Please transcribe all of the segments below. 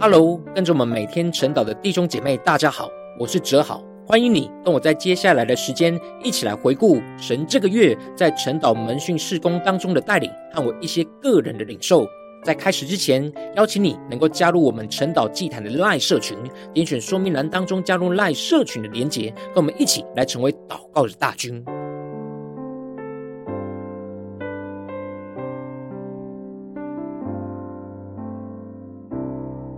Hello，跟着我们每天晨祷的弟兄姐妹，大家好，我是哲豪，欢迎你跟我在接下来的时间一起来回顾神这个月在晨祷门训事工当中的带领和我一些个人的领受。在开始之前，邀请你能够加入我们晨祷祭坛的赖社群，点选说明栏当中加入赖社群的连结，跟我们一起来成为祷告的大军。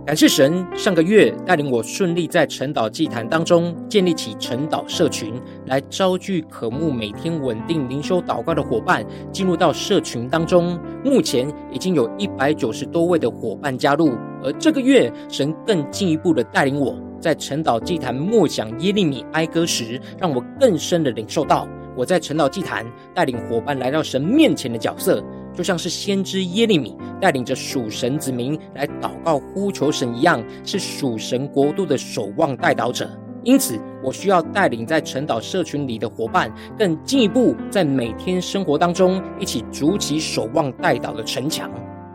感谢神，上个月带领我顺利在晨岛祭坛当中建立起晨岛社群，来招聚渴慕每天稳定灵修祷告的伙伴进入到社群当中。目前已经有一百九十多位的伙伴加入，而这个月神更进一步的带领我在晨岛祭坛默想耶利米哀歌时，让我更深的领受到我在晨祷祭坛带领伙伴来到神面前的角色。就像是先知耶利米带领着属神子民来祷告呼求神一样，是属神国度的守望代祷者。因此，我需要带领在晨岛社群里的伙伴，更进一步在每天生活当中一起筑起守望代祷的城墙。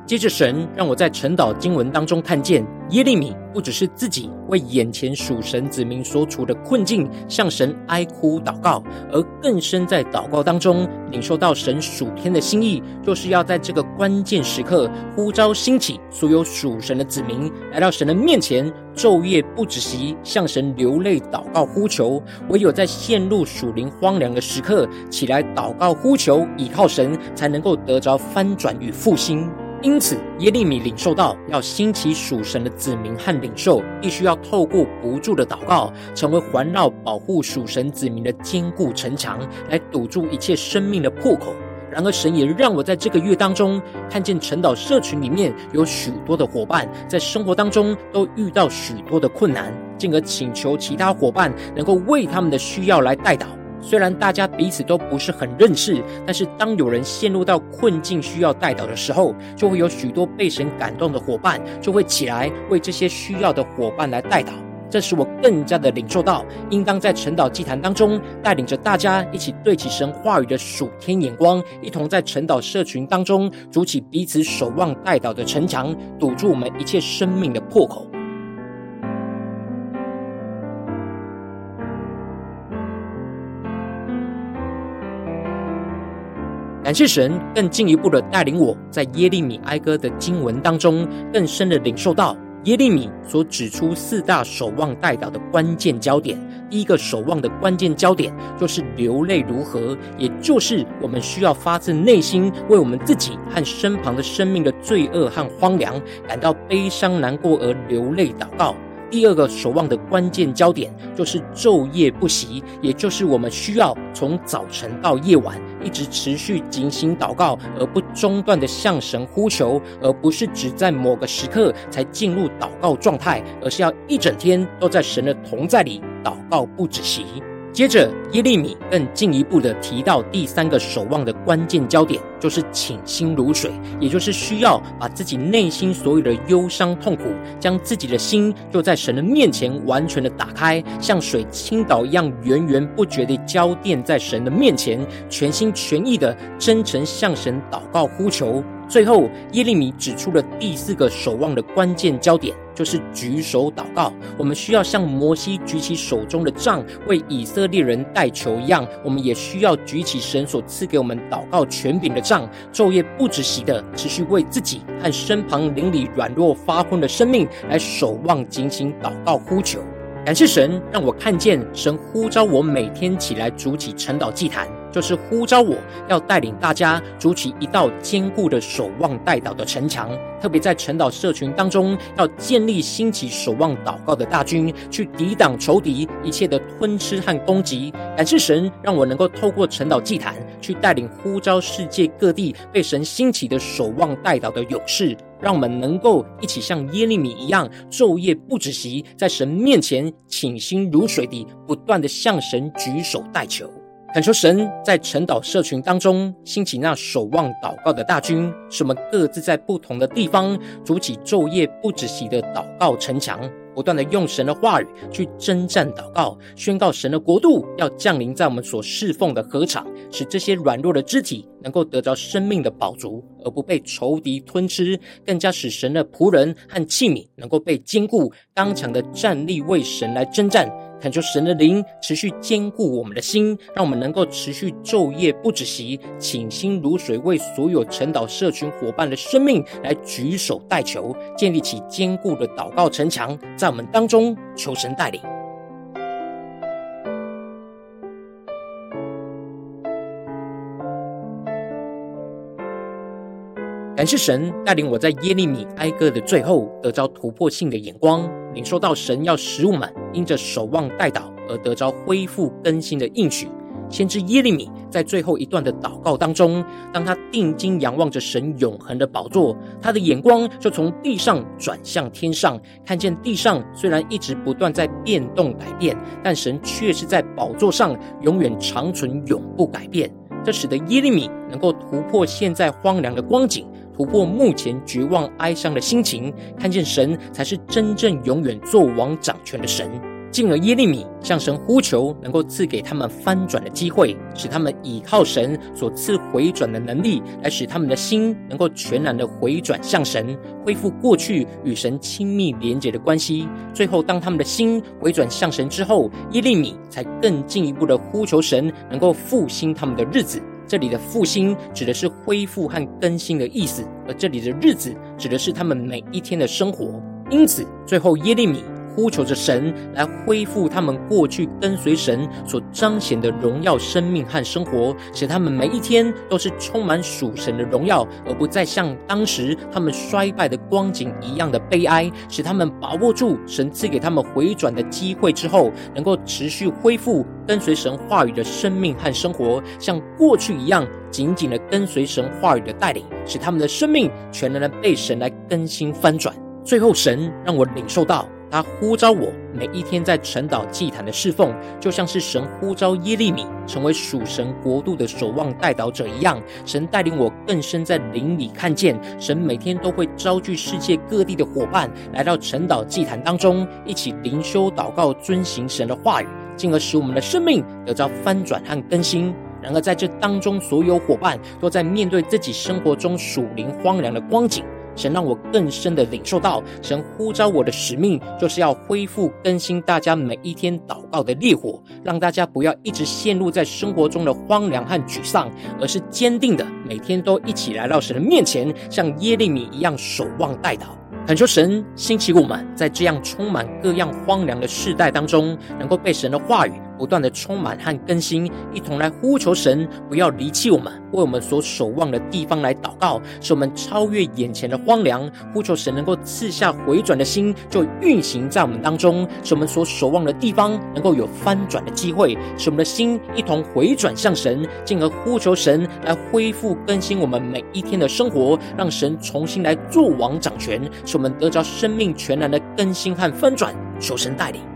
接着，神让我在晨祷经文当中看见，耶利米不只是自己为眼前属神子民所处的困境向神哀哭祷告，而更深在祷告当中领受到神属天的心意，就是要在这个关键时刻呼召兴起所有属神的子民来到神的面前，昼夜不止息向神流泪祷告呼求。唯有在陷入属灵荒凉的时刻，起来祷告呼求，倚靠神，才能够得着翻转与复兴。因此，耶利米领受到要兴起属神的子民和领袖，必须要透过不住的祷告，成为环绕保护属神子民的坚固城墙，来堵住一切生命的破口。然而，神也让我在这个月当中，看见晨祷社群里面有许多的伙伴，在生活当中都遇到许多的困难，进而请求其他伙伴能够为他们的需要来代祷。虽然大家彼此都不是很认识，但是当有人陷入到困境需要代祷的时候，就会有许多被神感动的伙伴就会起来为这些需要的伙伴来代祷。这使我更加的领受到，应当在晨祷祭坛当中带领着大家一起对起神话语的属天眼光，一同在晨祷社群当中筑起彼此守望代祷的城墙，堵住我们一切生命的破口。感谢神更进一步的带领我在耶利米哀歌的经文当中，更深的领受到耶利米所指出四大守望代祷的关键焦点。第一个守望的关键焦点就是流泪如何，也就是我们需要发自内心为我们自己和身旁的生命的罪恶和荒凉感到悲伤难过而流泪祷告。第二个守望的关键焦点就是昼夜不息，也就是我们需要从早晨到夜晚一直持续警醒祷告，而不中断的向神呼求，而不是只在某个时刻才进入祷告状态，而是要一整天都在神的同在里祷告不止息。接着，耶利米更进一步的提到第三个守望的关键焦点，就是倾心如水，也就是需要把自己内心所有的忧伤痛苦，将自己的心就在神的面前完全的打开，像水倾倒一样源源不绝的浇奠在神的面前，全心全意的真诚向神祷告呼求。最后，耶利米指出了第四个守望的关键焦点，就是举手祷告。我们需要像摩西举起手中的杖，为以色列人代求一样，我们也需要举起神所赐给我们祷告权柄的杖，昼夜不止息的持续为自己和身旁邻里软弱发昏的生命来守望、警醒、祷告、呼求。感谢神，让我看见神呼召我每天起来筑起晨祷祭坛。就是呼召我要带领大家筑起一道坚固的守望代祷的城墙，特别在晨祷社群当中，要建立兴起守望祷告的大军，去抵挡仇敌一切的吞吃和攻击。感谢神，让我能够透过晨祷祭坛，去带领呼召世界各地被神兴起的守望代祷的勇士，让我们能够一起像耶利米一样，昼夜不止息，在神面前倾心如水地不断的向神举手代求。恳求神在晨岛社群当中兴起那守望祷告的大军，使我们各自在不同的地方筑起昼夜不止息的祷告城墙。不断的用神的话语去征战祷告，宣告神的国度要降临在我们所侍奉的禾场，使这些软弱的肢体能够得着生命的饱足，而不被仇敌吞吃，更加使神的仆人和器皿能够被坚固，刚强的站立为神来征战。恳求神的灵持续坚固我们的心，让我们能够持续昼夜不止息，倾心如水，为所有晨祷社群伙伴的生命来举手代求，建立起坚固的祷告城墙，在我们当中求神带领。感谢神带领我在耶利米哀歌的最后得着突破性的眼光，领受到神要使我们因着守望代祷而得着恢复更新的应许。先知耶利米在最后一段的祷告当中，当他定睛仰望着神永恒的宝座，他的眼光就从地上转向天上，看见地上虽然一直不断在变动改变，但神却是在宝座上永远长存，永不改变。这使得耶利米能够突破现在荒凉的光景。突破目前绝望哀伤的心情，看见神才是真正永远作王掌权的神。进而耶利米向神呼求，能够赐给他们翻转的机会，使他们倚靠神所赐回转的能力，来使他们的心能够全然的回转向神，恢复过去与神亲密连结的关系。最后，当他们的心回转向神之后，耶利米才更进一步的呼求神，能够复兴他们的日子。这里的复兴指的是恢复和更新的意思，而这里的日子指的是他们每一天的生活。因此，最后耶利米。呼求着神来恢复他们过去跟随神所彰显的荣耀生命和生活，使他们每一天都是充满属神的荣耀，而不再像当时他们衰败的光景一样的悲哀。使他们把握住神赐给他们回转的机会之后，能够持续恢复跟随神话语的生命和生活，像过去一样紧紧的跟随神话语的带领，使他们的生命全然的被神来更新翻转。最后，神让我领受到。他呼召我每一天在晨祷祭坛的侍奉，就像是神呼召耶利米成为属神国度的守望代祷者一样。神带领我更深在灵里看见，神每天都会召聚世界各地的伙伴来到晨祷祭坛当中，一起灵修祷告，遵行神的话语，进而使我们的生命得到翻转和更新。然而在这当中，所有伙伴都在面对自己生活中属灵荒凉的光景。神让我更深的领受到，神呼召我的使命，就是要恢复更新大家每一天祷告的烈火，让大家不要一直陷入在生活中的荒凉和沮丧，而是坚定的每天都一起来到神的面前，像耶利米一样守望待祷。恳求神兴起我们，在这样充满各样荒凉的世代当中，能够被神的话语。不断的充满和更新，一同来呼求神，不要离弃我们，为我们所守望的地方来祷告，使我们超越眼前的荒凉。呼求神能够赐下回转的心，就运行在我们当中，使我们所守望的地方能够有翻转的机会，使我们的心一同回转向神，进而呼求神来恢复更新我们每一天的生活，让神重新来做王掌权，使我们得着生命全然的更新和翻转。求神带领。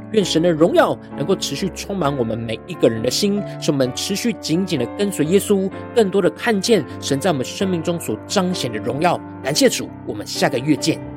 愿神的荣耀能够持续充满我们每一个人的心，使我们持续紧紧的跟随耶稣，更多的看见神在我们生命中所彰显的荣耀。感谢主，我们下个月见。